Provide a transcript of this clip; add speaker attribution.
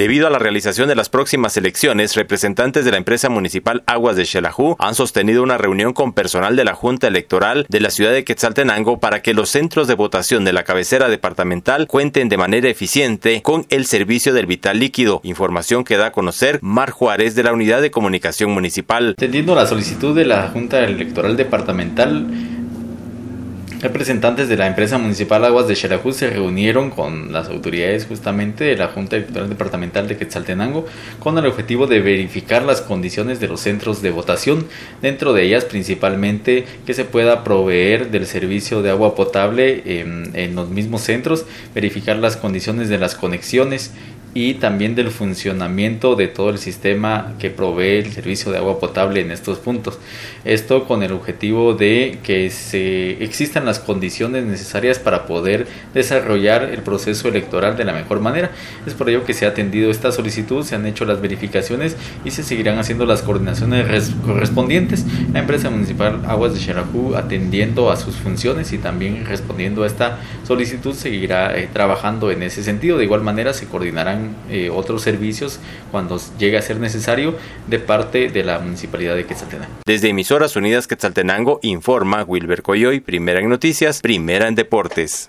Speaker 1: Debido a la realización de las próximas elecciones, representantes de la empresa municipal Aguas de Xelajú han sostenido una reunión con personal de la Junta Electoral de la ciudad de Quetzaltenango para que los centros de votación de la cabecera departamental cuenten de manera eficiente con el servicio del vital líquido, información que da a conocer Mar Juárez de la Unidad de Comunicación Municipal.
Speaker 2: La solicitud de la Junta Electoral Departamental, Representantes de la empresa municipal Aguas de Xelajú se reunieron con las autoridades justamente de la Junta Electoral Departamental de Quetzaltenango con el objetivo de verificar las condiciones de los centros de votación, dentro de ellas principalmente que se pueda proveer del servicio de agua potable en los mismos centros, verificar las condiciones de las conexiones y también del funcionamiento de todo el sistema que provee el servicio de agua potable en estos puntos. Esto con el objetivo de que se existan las condiciones necesarias para poder desarrollar el proceso electoral de la mejor manera. Es por ello que se ha atendido esta solicitud, se han hecho las verificaciones y se seguirán haciendo las coordinaciones correspondientes. La empresa municipal Aguas de Xerajú atendiendo a sus funciones y también respondiendo a esta solicitud seguirá eh, trabajando en ese sentido. De igual manera se coordinarán eh, otros servicios cuando llegue a ser necesario de parte de la Municipalidad de Quetzaltenango.
Speaker 1: Desde Emisoras Unidas Quetzaltenango informa Wilber Coyoy, primera en noticias, primera en deportes.